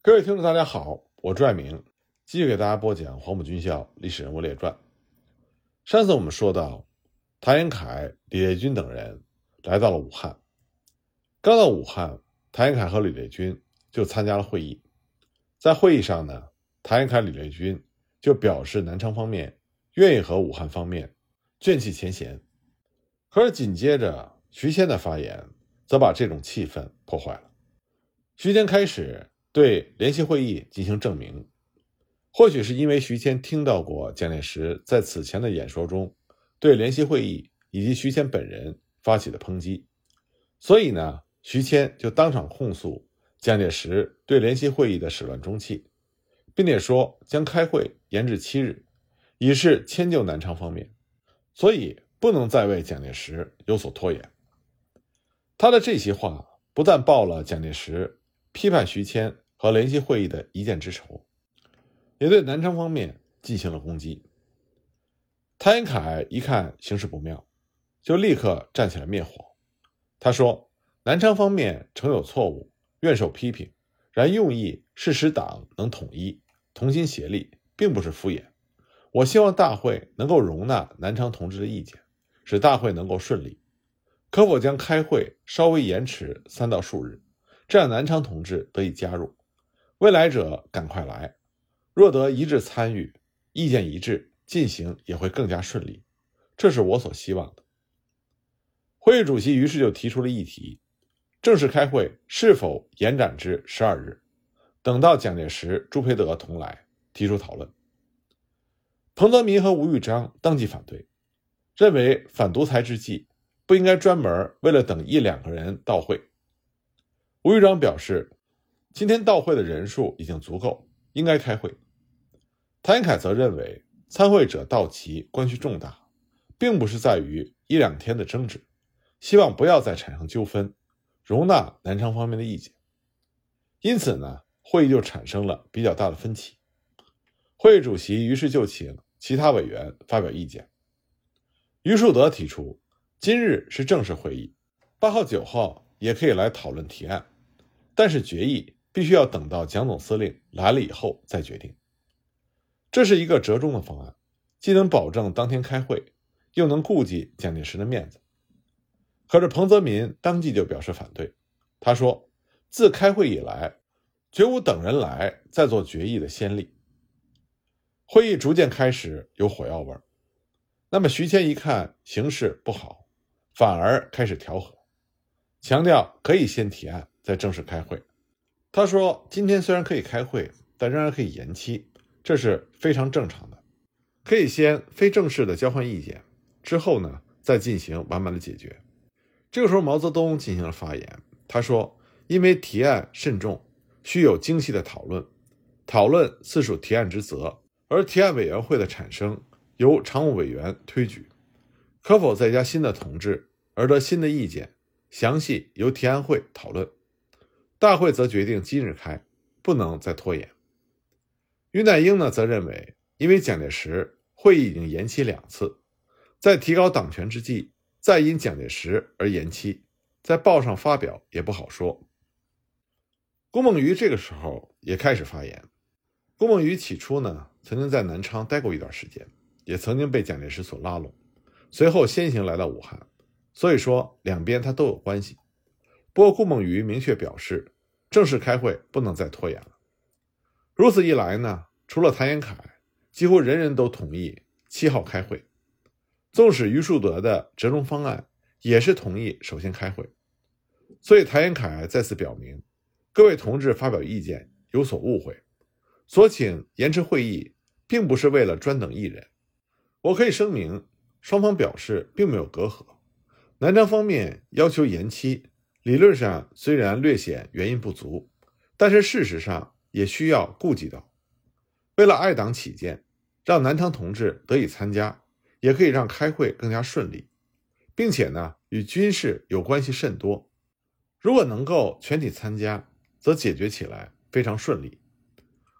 各位听众，大家好，我朱爱明，继续给大家播讲《黄埔军校历史人物列传》。上次我们说到，谭延闿、李烈钧等人来到了武汉。刚到武汉，谭延闿和李烈钧就参加了会议。在会议上呢，谭延闿、李烈钧就表示南昌方面愿意和武汉方面卷起前嫌。可是紧接着，徐谦的发言则把这种气氛破坏了。徐谦开始。对联席会议进行证明，或许是因为徐谦听到过蒋介石在此前的演说中对联席会议以及徐谦本人发起的抨击，所以呢，徐谦就当场控诉蒋介石对联席会议的始乱终弃，并且说将开会延至七日，以示迁就南昌方面，所以不能再为蒋介石有所拖延。他的这些话不但报了蒋介石批判徐谦。和联席会议的一箭之仇，也对南昌方面进行了攻击。谭延闿一看形势不妙，就立刻站起来灭火。他说：“南昌方面曾有错误，愿受批评。然用意是使党能统一，同心协力，并不是敷衍。我希望大会能够容纳南昌同志的意见，使大会能够顺利。可否将开会稍微延迟三到数日，这样南昌同志得以加入。”未来者赶快来，若得一致参与，意见一致，进行也会更加顺利，这是我所希望的。会议主席于是就提出了议题：正式开会是否延展至十二日？等到蒋介石、朱培德同来，提出讨论。彭德民和吴玉章当即反对，认为反独裁之际不应该专门为了等一两个人到会。吴玉章表示。今天到会的人数已经足够，应该开会。谭延凯则认为，参会者到齐关系重大，并不是在于一两天的争执，希望不要再产生纠纷，容纳南昌方面的意见。因此呢，会议就产生了比较大的分歧。会议主席于是就请其他委员发表意见。于树德提出，今日是正式会议，八号、九号也可以来讨论提案，但是决议。必须要等到蒋总司令来了以后再决定。这是一个折中的方案，既能保证当天开会，又能顾及蒋介石的面子。可是彭泽民当即就表示反对，他说：“自开会以来，绝无等人来再做决议的先例。”会议逐渐开始有火药味儿。那么徐谦一看形势不好，反而开始调和，强调可以先提案，再正式开会。他说：“今天虽然可以开会，但仍然可以延期，这是非常正常的。可以先非正式的交换意见，之后呢再进行完满的解决。”这个时候，毛泽东进行了发言。他说：“因为提案慎重，需有精细的讨论，讨论自属提案之责，而提案委员会的产生由常务委员推举，可否再加新的同志而得新的意见，详细由提案会讨论。”大会则决定今日开，不能再拖延。于乃英呢，则认为，因为蒋介石会议已经延期两次，在提高党权之际，再因蒋介石而延期，在报上发表也不好说。郭梦渔这个时候也开始发言。郭梦渔起初呢，曾经在南昌待过一段时间，也曾经被蒋介石所拉拢，随后先行来到武汉，所以说两边他都有关系。不过，顾孟余明确表示，正式开会不能再拖延了。如此一来呢，除了谭延闿，几乎人人都同意七号开会。纵使于树德的折中方案也是同意首先开会。所以，谭延闿再次表明，各位同志发表意见有所误会，所请延迟会议，并不是为了专等一人。我可以声明，双方表示并没有隔阂。南昌方面要求延期。理论上虽然略显原因不足，但是事实上也需要顾及到。为了爱党起见，让南昌同志得以参加，也可以让开会更加顺利，并且呢与军事有关系甚多。如果能够全体参加，则解决起来非常顺利。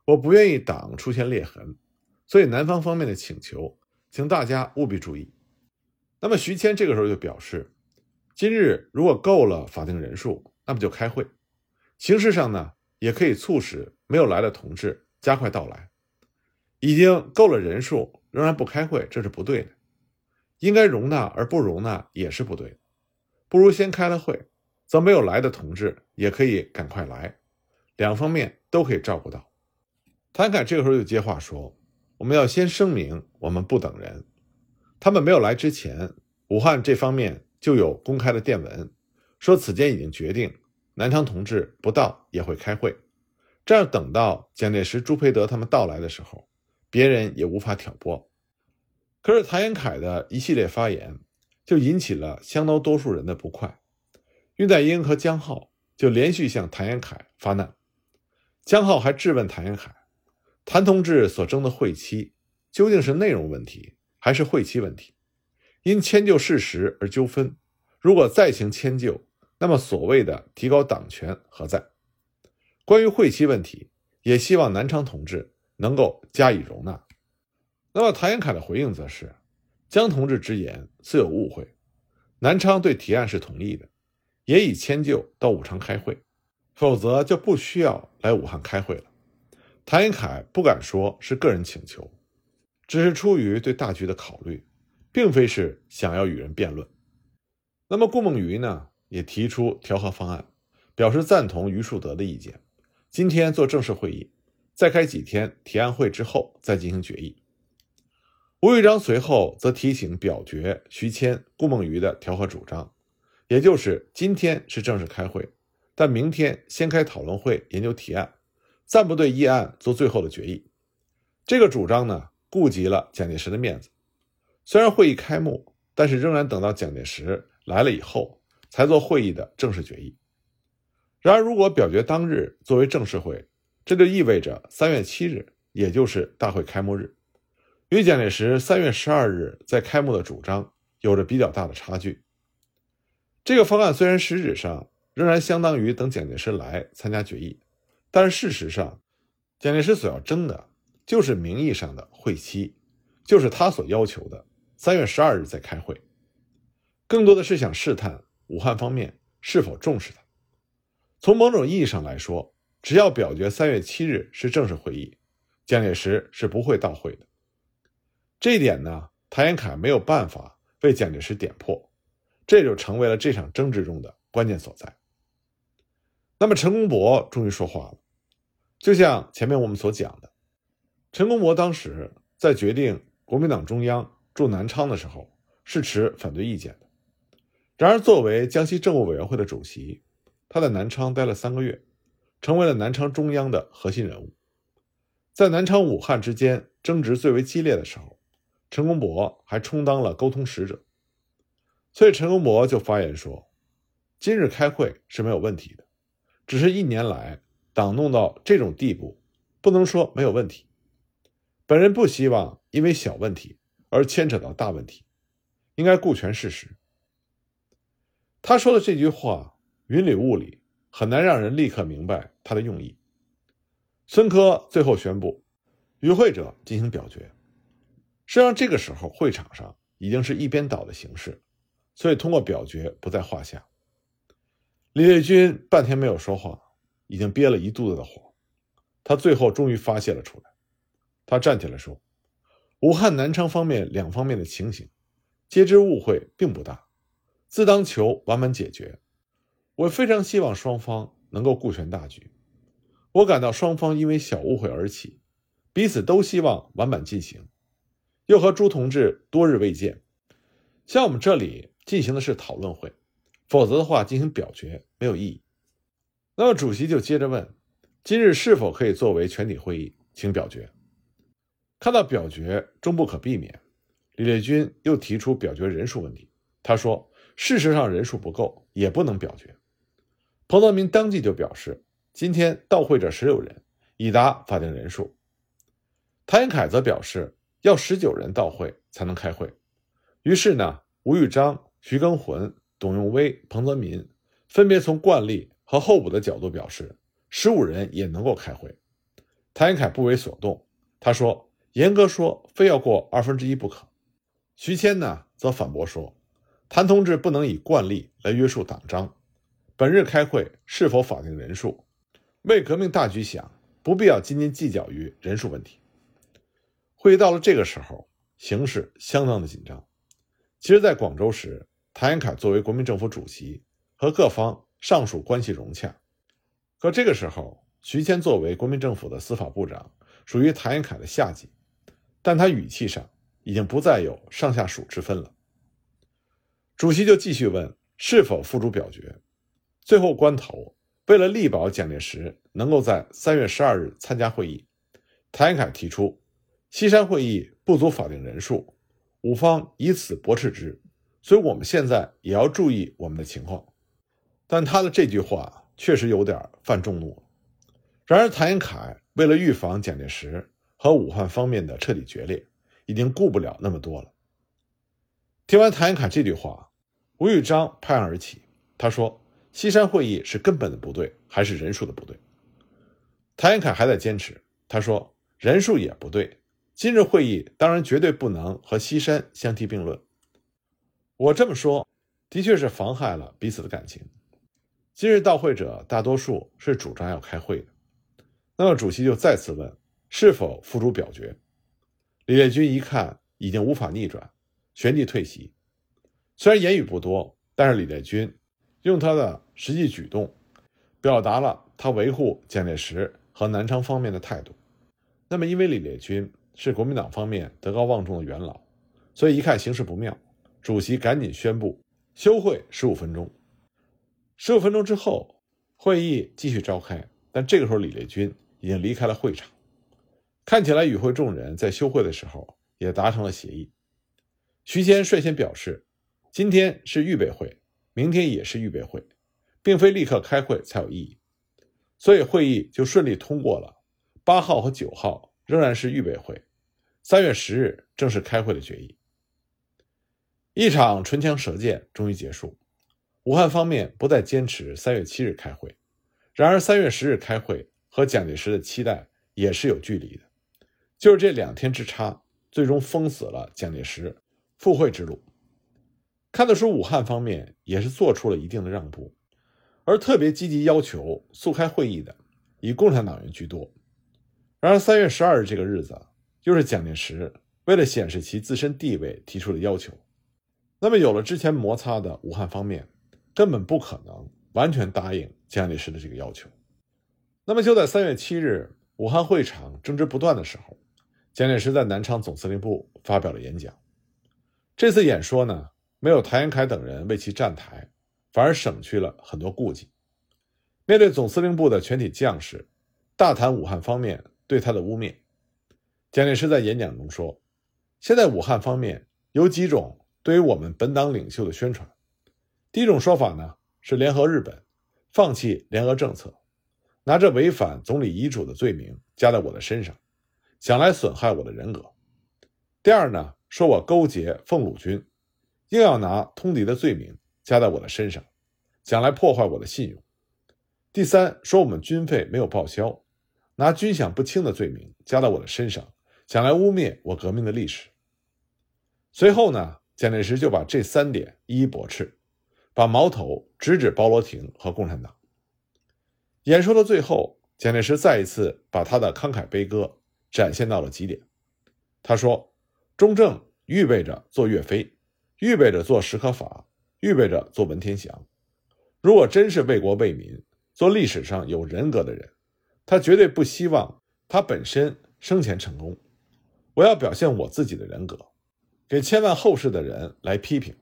我不愿意党出现裂痕，所以南方方面的请求，请大家务必注意。那么徐谦这个时候就表示。今日如果够了法定人数，那么就开会。形式上呢，也可以促使没有来的同志加快到来。已经够了人数，仍然不开会，这是不对的。应该容纳而不容纳也是不对的。不如先开了会，则没有来的同志也可以赶快来，两方面都可以照顾到。谭凯这个时候就接话说：“我们要先声明，我们不等人。他们没有来之前，武汉这方面就有公开的电文，说此间已经决定，南昌同志不到也会开会。这样等到蒋介石、朱培德他们到来的时候。”别人也无法挑拨，可是谭延闿的一系列发言就引起了相当多数人的不快。恽代英和江浩就连续向谭延闿发难，江浩还质问谭延闿：谭同志所争的会期究竟是内容问题还是会期问题？因迁就事实而纠纷，如果再行迁就，那么所谓的提高党权何在？关于会期问题，也希望南昌同志。能够加以容纳。那么谭延闿的回应则是：江同志之言似有误会，南昌对提案是同意的，也已迁就到武昌开会，否则就不需要来武汉开会了。谭延闿不敢说是个人请求，只是出于对大局的考虑，并非是想要与人辩论。那么顾梦余呢，也提出调和方案，表示赞同余树德的意见，今天做正式会议。再开几天提案会之后再进行决议。吴玉章随后则提醒表决徐谦、顾梦余的调和主张，也就是今天是正式开会，但明天先开讨论会研究提案，暂不对议案做最后的决议。这个主张呢，顾及了蒋介石的面子。虽然会议开幕，但是仍然等到蒋介石来了以后才做会议的正式决议。然而，如果表决当日作为正式会，这就意味着三月七日，也就是大会开幕日，与蒋介石三月十二日在开幕的主张有着比较大的差距。这个方案虽然实质上仍然相当于等蒋介石来参加决议，但是事实上，蒋介石所要争的就是名义上的会期，就是他所要求的三月十二日再开会，更多的是想试探武汉方面是否重视他。从某种意义上来说。只要表决三月七日是正式会议，蒋介石是不会到会的。这一点呢，谭延闿没有办法为蒋介石点破，这就成为了这场争执中的关键所在。那么，陈公博终于说话了。就像前面我们所讲的，陈公博当时在决定国民党中央驻南昌的时候是持反对意见的。然而，作为江西政务委员会的主席，他在南昌待了三个月。成为了南昌中央的核心人物，在南昌、武汉之间争执最为激烈的时候，陈公博还充当了沟通使者。所以陈公博就发言说：“今日开会是没有问题的，只是一年来党弄到这种地步，不能说没有问题。本人不希望因为小问题而牵扯到大问题，应该顾全事实。”他说的这句话云里雾里。很难让人立刻明白他的用意。孙科最后宣布，与会者进行表决。实际上，这个时候会场上已经是一边倒的形式，所以通过表决不在话下。李烈钧半天没有说话，已经憋了一肚子的火，他最后终于发泄了出来。他站起来说：“武汉、南昌方面两方面的情形，皆知误会并不大，自当求完满解决。”我非常希望双方能够顾全大局。我感到双方因为小误会而起，彼此都希望完满进行。又和朱同志多日未见，像我们这里进行的是讨论会，否则的话进行表决没有意义。那么主席就接着问：今日是否可以作为全体会议，请表决？看到表决终不可避免，李烈钧又提出表决人数问题。他说：事实上人数不够，也不能表决。彭德民当即就表示，今天到会者十六人，已达法定人数。谭延闿则表示，要十九人到会才能开会。于是呢，吴玉章、徐庚浑、董用威、彭泽民分别从惯例和候补的角度表示，十五人也能够开会。谭延闿不为所动，他说：“严格说，非要过二分之一不可。”徐谦呢，则反驳说：“谭同志不能以惯例来约束党章。”本日开会是否法定人数？为革命大局想，不必要斤斤计较于人数问题。会议到了这个时候，形势相当的紧张。其实，在广州时，谭延闿作为国民政府主席，和各方尚属关系融洽。可这个时候，徐谦作为国民政府的司法部长，属于谭延闿的下级，但他语气上已经不再有上下属之分了。主席就继续问是否付诸表决。最后关头，为了力保蒋介石能够在三月十二日参加会议，谭延闿提出。西山会议不足法定人数，五方以此驳斥之，所以我们现在也要注意我们的情况。但他的这句话确实有点犯众怒。然而谭延闿为了预防蒋介石和武汉方面的彻底决裂，已经顾不了那么多了。听完谭延闿这句话，吴玉章拍案而起，他说：“西山会议是根本的不对，还是人数的不对？”谭延闿还在坚持，他说：“人数也不对。”今日会议当然绝对不能和西山相提并论。我这么说，的确是妨害了彼此的感情。今日到会者大多数是主张要开会的，那么主席就再次问是否付诸表决。李烈钧一看已经无法逆转，旋即退席。虽然言语不多，但是李烈钧用他的实际举动，表达了他维护蒋介石和南昌方面的态度。那么，因为李烈钧。是国民党方面德高望重的元老，所以一看形势不妙，主席赶紧宣布休会十五分钟。十五分钟之后，会议继续召开，但这个时候李烈钧已经离开了会场。看起来与会众人在休会的时候也达成了协议。徐谦率先表示，今天是预备会，明天也是预备会，并非立刻开会才有意义，所以会议就顺利通过了八号和九号仍然是预备会。三月十日正式开会的决议，一场唇枪舌剑终于结束。武汉方面不再坚持三月七日开会，然而三月十日开会和蒋介石的期待也是有距离的。就是这两天之差，最终封死了蒋介石赴会之路。看得出武汉方面也是做出了一定的让步，而特别积极要求速开会议的，以共产党员居多。然而三月十二日这个日子。又是蒋介石为了显示其自身地位提出的要求，那么有了之前摩擦的武汉方面，根本不可能完全答应蒋介石的这个要求。那么就在三月七日，武汉会场争执不断的时候，蒋介石在南昌总司令部发表了演讲。这次演说呢，没有谭延闿等人为其站台，反而省去了很多顾忌。面对总司令部的全体将士，大谈武汉方面对他的污蔑。蒋介石在演讲中说：“现在武汉方面有几种对于我们本党领袖的宣传。第一种说法呢是联合日本，放弃联俄政策，拿着违反总理遗嘱的罪名加在我的身上，想来损害我的人格。第二呢，说我勾结奉鲁军，硬要拿通敌的罪名加在我的身上，想来破坏我的信用。第三，说我们军费没有报销，拿军饷不清的罪名加在我的身上。”想来污蔑我革命的历史。随后呢，蒋介石就把这三点一一驳斥，把矛头直指包罗廷和共产党。演说的最后，蒋介石再一次把他的慷慨悲歌展现到了极点。他说：“中正预备着做岳飞，预备着做史可法，预备着做文天祥。如果真是为国为民、做历史上有人格的人，他绝对不希望他本身生前成功。”我要表现我自己的人格，给千万后世的人来批评，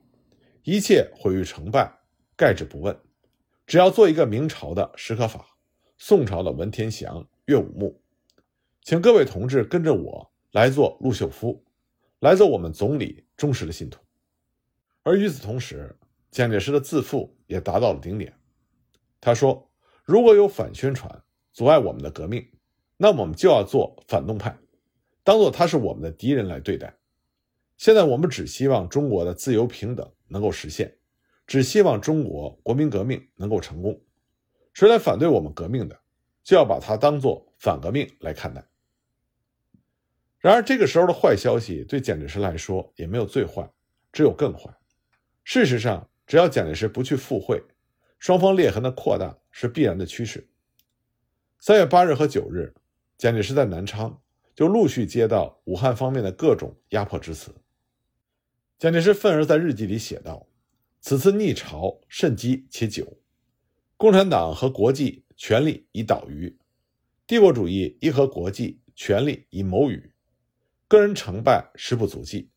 一切毁誉成败，概之不问。只要做一个明朝的史可法，宋朝的文天祥、岳武穆，请各位同志跟着我来做陆秀夫，来做我们总理忠实的信徒。而与此同时，蒋介石的自负也达到了顶点。他说：“如果有反宣传阻碍我们的革命，那我们就要做反动派。”当做他是我们的敌人来对待。现在我们只希望中国的自由平等能够实现，只希望中国国民革命能够成功。谁来反对我们革命的，就要把它当做反革命来看待。然而，这个时候的坏消息对蒋介石来说也没有最坏，只有更坏。事实上，只要蒋介石不去赴会，双方裂痕的扩大是必然的趋势。三月八日和九日。蒋介石在南昌就陆续接到武汉方面的各种压迫之词。蒋介石愤而在日记里写道：“此次逆潮甚激且久，共产党和国际权力已倒于，帝国主义亦和国际权力已谋于，个人成败实不足计，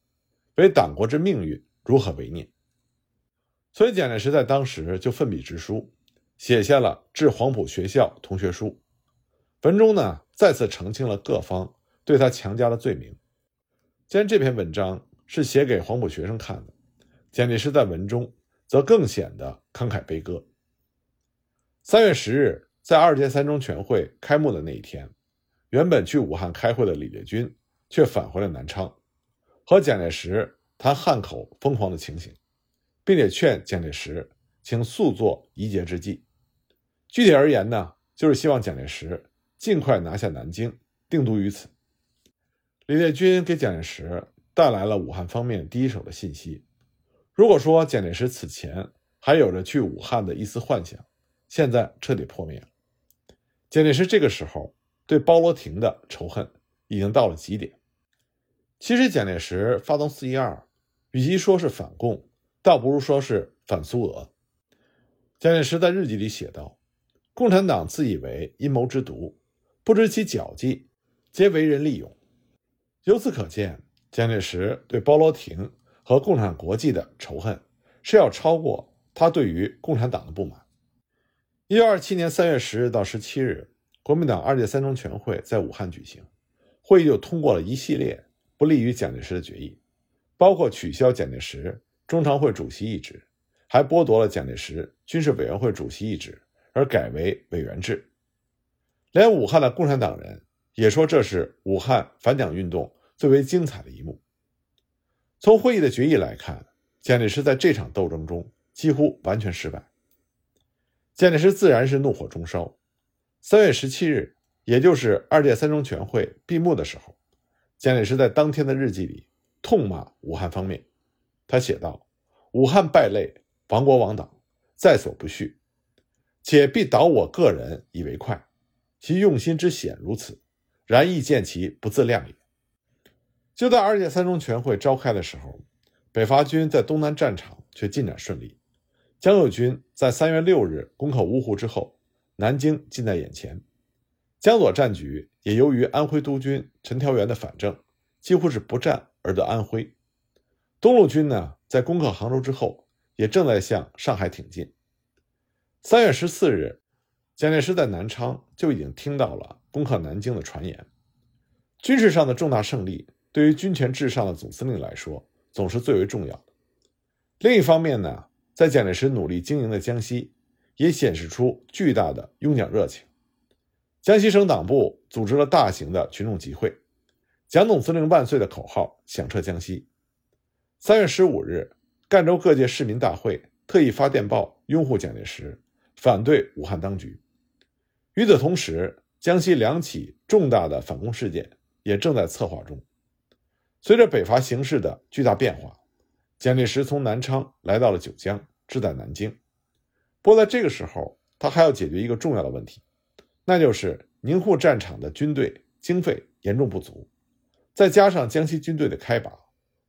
唯党国之命运如何为念？”所以蒋介石在当时就奋笔直书，写下了《致黄埔学校同学书》，文中呢再次澄清了各方对他强加的罪名。既然这篇文章，是写给黄埔学生看的。蒋介石在文中则更显得慷慨悲歌。三月十日，在二届三中全会开幕的那一天，原本去武汉开会的李烈钧却返回了南昌，和蒋介石谈汉口疯狂的情形，并且劝蒋介石请速作宜节之计。具体而言呢，就是希望蒋介石尽快拿下南京，定都于此。李烈钧给蒋介石。带来了武汉方面第一手的信息。如果说蒋介石此前还有着去武汉的一丝幻想，现在彻底破灭了。蒋介石这个时候对包罗廷的仇恨已经到了极点。其实蒋介石发动四一二，与其说是反共，倒不如说是反苏俄。蒋介石在日记里写道：“共产党自以为阴谋之毒，不知其脚迹，皆为人利用。”由此可见。蒋介石对包罗廷和共产国际的仇恨是要超过他对于共产党的不满。一九二七年三月十日到十七日，国民党二届三中全会在武汉举行，会议就通过了一系列不利于蒋介石的决议，包括取消蒋介石中常会主席一职，还剥夺了蒋介石军事委员会主席一职，而改为委员制。连武汉的共产党人也说这是武汉反蒋运动。最为精彩的一幕。从会议的决议来看，蒋介石在这场斗争中几乎完全失败。蒋介石自然是怒火中烧。三月十七日，也就是二届三中全会闭幕的时候，蒋介石在当天的日记里痛骂武汉方面。他写道：“武汉败类，亡国亡党，在所不恤，且必倒我个人以为快。其用心之险如此，然亦见其不自量也。”就在二届三中全会召开的时候，北伐军在东南战场却进展顺利。江右军在三月六日攻克芜湖之后，南京近在眼前。江左战局也由于安徽督军陈调元的反正，几乎是不战而得安徽。东路军呢，在攻克杭州之后，也正在向上海挺进。三月十四日，蒋介石在南昌就已经听到了攻克南京的传言。军事上的重大胜利。对于军权至上的总司令来说，总是最为重要的。另一方面呢，在蒋介石努力经营的江西，也显示出巨大的拥蒋热情。江西省党部组织了大型的群众集会，“蒋总司令万岁”的口号响彻江西。三月十五日，赣州各界市民大会特意发电报拥护蒋介石，反对武汉当局。与此同时，江西两起重大的反攻事件也正在策划中。随着北伐形势的巨大变化，蒋介石从南昌来到了九江，志在南京。不过在这个时候，他还要解决一个重要的问题，那就是宁沪战场的军队经费严重不足，再加上江西军队的开拔，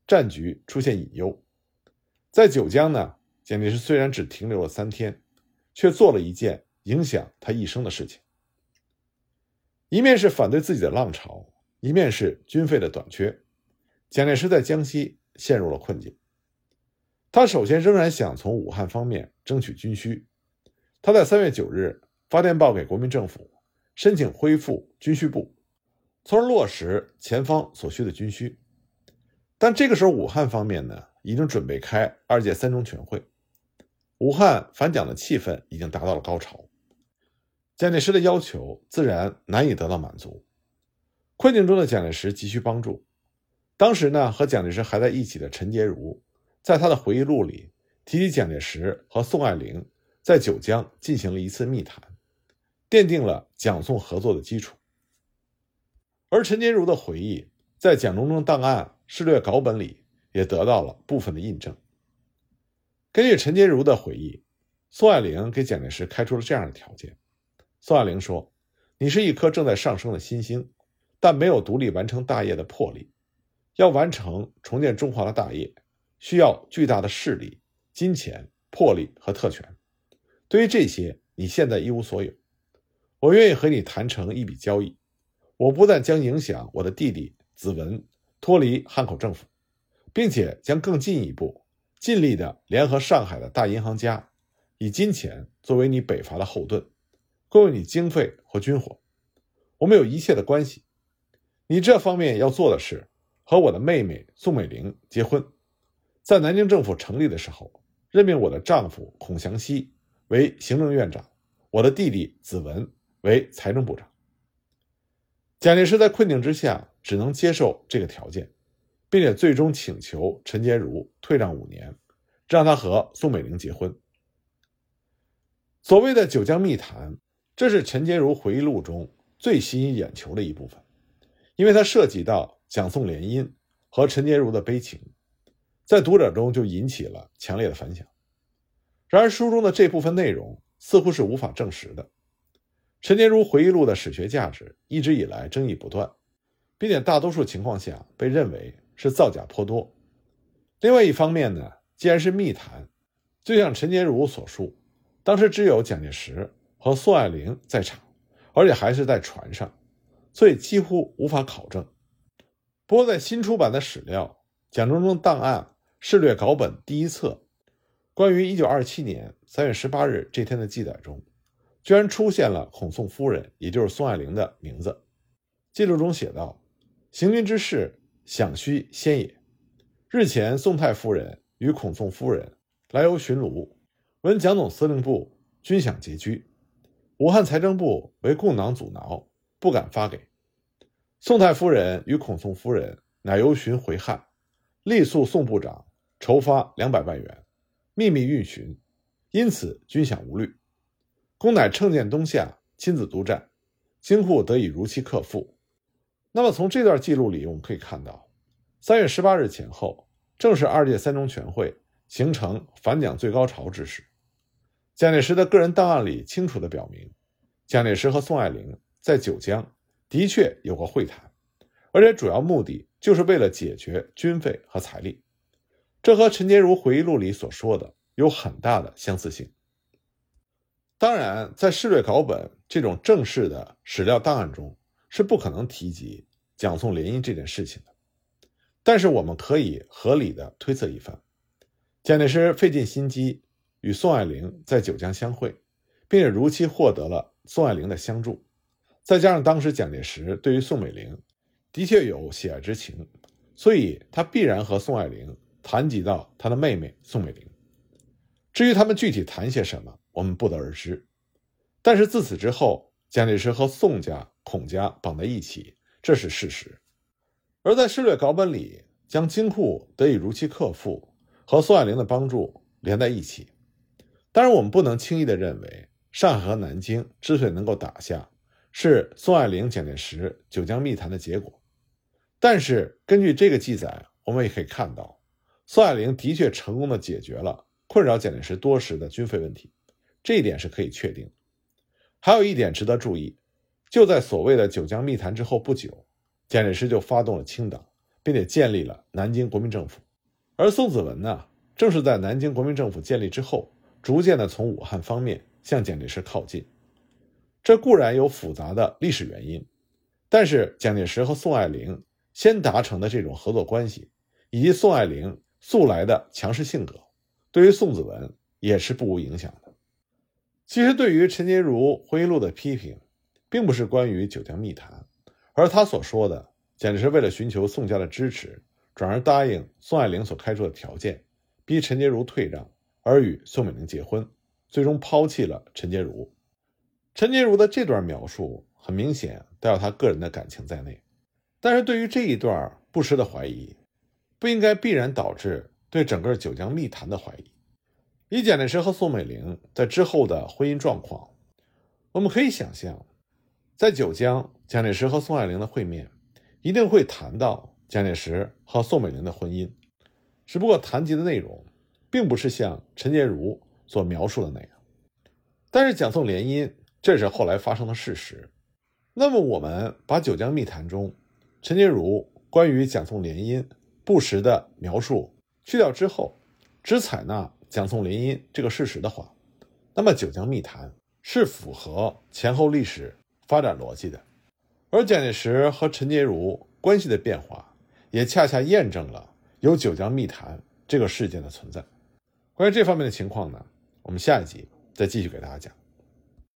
战局出现隐忧。在九江呢，蒋介石虽然只停留了三天，却做了一件影响他一生的事情。一面是反对自己的浪潮，一面是军费的短缺。蒋介石在江西陷入了困境。他首先仍然想从武汉方面争取军需。他在三月九日发电报给国民政府，申请恢复军需部，从而落实前方所需的军需。但这个时候，武汉方面呢，已经准备开二届三中全会，武汉反蒋的气氛已经达到了高潮。蒋介石的要求自然难以得到满足。困境中的蒋介石急需帮助。当时呢，和蒋介石还在一起的陈洁如，在他的回忆录里提起蒋介石和宋霭龄在九江进行了一次密谈，奠定了蒋宋合作的基础。而陈洁如的回忆在蒋中正档案事略稿本里也得到了部分的印证。根据陈洁如的回忆，宋霭龄给蒋介石开出了这样的条件：宋霭龄说，你是一颗正在上升的新星，但没有独立完成大业的魄力。要完成重建中华的大业，需要巨大的势力、金钱、魄力和特权。对于这些，你现在一无所有。我愿意和你谈成一笔交易。我不但将影响我的弟弟子文脱离汉口政府，并且将更进一步，尽力的联合上海的大银行家，以金钱作为你北伐的后盾。供应你经费和军火，我们有一切的关系。你这方面要做的是和我的妹妹宋美龄结婚，在南京政府成立的时候，任命我的丈夫孔祥熙为行政院长，我的弟弟子文为财政部长。蒋介石在困境之下只能接受这个条件，并且最终请求陈洁如退让五年，让他和宋美龄结婚。所谓的九江密谈。这是陈洁如回忆录中最吸引眼球的一部分，因为它涉及到蒋宋联姻和陈洁如的悲情，在读者中就引起了强烈的反响。然而，书中的这部分内容似乎是无法证实的。陈洁如回忆录的史学价值一直以来争议不断，并且大多数情况下被认为是造假颇多。另外一方面呢，既然是密谈，就像陈洁如所述，当时只有蒋介石。和宋霭龄在场，而且还是在船上，所以几乎无法考证。不过，在新出版的史料《蒋中正档案事略稿本》第一册关于1927年3月18日这天的记载中，居然出现了孔宋夫人，也就是宋霭龄的名字。记录中写道：“行军之事，想须先也。日前，宋太夫人与孔宋夫人来游巡卢，闻蒋总司令部军饷拮据。”武汉财政部为共党阻挠，不敢发给宋太夫人与孔宋夫人，乃游巡回汉，力诉宋部长筹发两百万元，秘密运巡，因此军饷无虑。公乃乘舰东下，亲自督战，京沪得以如期克复。那么从这段记录里，我们可以看到，三月十八日前后，正是二届三中全会形成反蒋最高潮之时。蒋介石的个人档案里清楚地表明，蒋介石和宋霭龄在九江的确有过会谈，而且主要目的就是为了解决军费和财力。这和陈洁如回忆录里所说的有很大的相似性。当然，在事略稿本这种正式的史料档案中是不可能提及蒋宋联姻这件事情的，但是我们可以合理的推测一番：蒋介石费尽心机。与宋霭龄在九江相会，并且如期获得了宋霭龄的相助，再加上当时蒋介石对于宋美龄的确有喜爱之情，所以他必然和宋霭龄谈及到他的妹妹宋美龄。至于他们具体谈些什么，我们不得而知。但是自此之后，蒋介石和宋家、孔家绑在一起，这是事实。而在事略稿本里，将金库得以如期克复和宋霭龄的帮助连在一起。当然，我们不能轻易地认为上海和南京之所以能够打下，是宋霭龄、蒋介石九江密谈的结果。但是，根据这个记载，我们也可以看到，宋霭龄的确成功地解决了困扰蒋介石多时的军费问题，这一点是可以确定。还有一点值得注意，就在所谓的九江密谈之后不久，蒋介石就发动了清党，并且建立了南京国民政府。而宋子文呢，正是在南京国民政府建立之后。逐渐的从武汉方面向蒋介石靠近，这固然有复杂的历史原因，但是蒋介石和宋霭龄先达成的这种合作关系，以及宋霭龄素来的强势性格，对于宋子文也是不无影响的。其实，对于陈洁如回忆录的批评，并不是关于九江密谈，而他所说的简直是为了寻求宋家的支持，转而答应宋霭龄所开出的条件，逼陈洁如退让。而与宋美龄结婚，最终抛弃了陈洁如。陈洁如的这段描述很明显带有他个人的感情在内，但是对于这一段不实的怀疑，不应该必然导致对整个九江密谈的怀疑。以蒋介石和宋美龄在之后的婚姻状况，我们可以想象，在九江，蒋介石和宋霭龄的会面一定会谈到蒋介石和宋美龄的婚姻，只不过谈及的内容。并不是像陈洁如所描述的那样，但是蒋宋联姻这是后来发生的事实，那么，我们把《九江密谈》中陈洁如关于蒋宋联姻不实的描述去掉之后，只采纳蒋宋联姻这个事实的话，那么《九江密谈》是符合前后历史发展逻辑的。而蒋介石和陈洁如关系的变化，也恰恰验证了有《九江密谈》这个事件的存在。关于这方面的情况呢，我们下一集再继续给大家讲。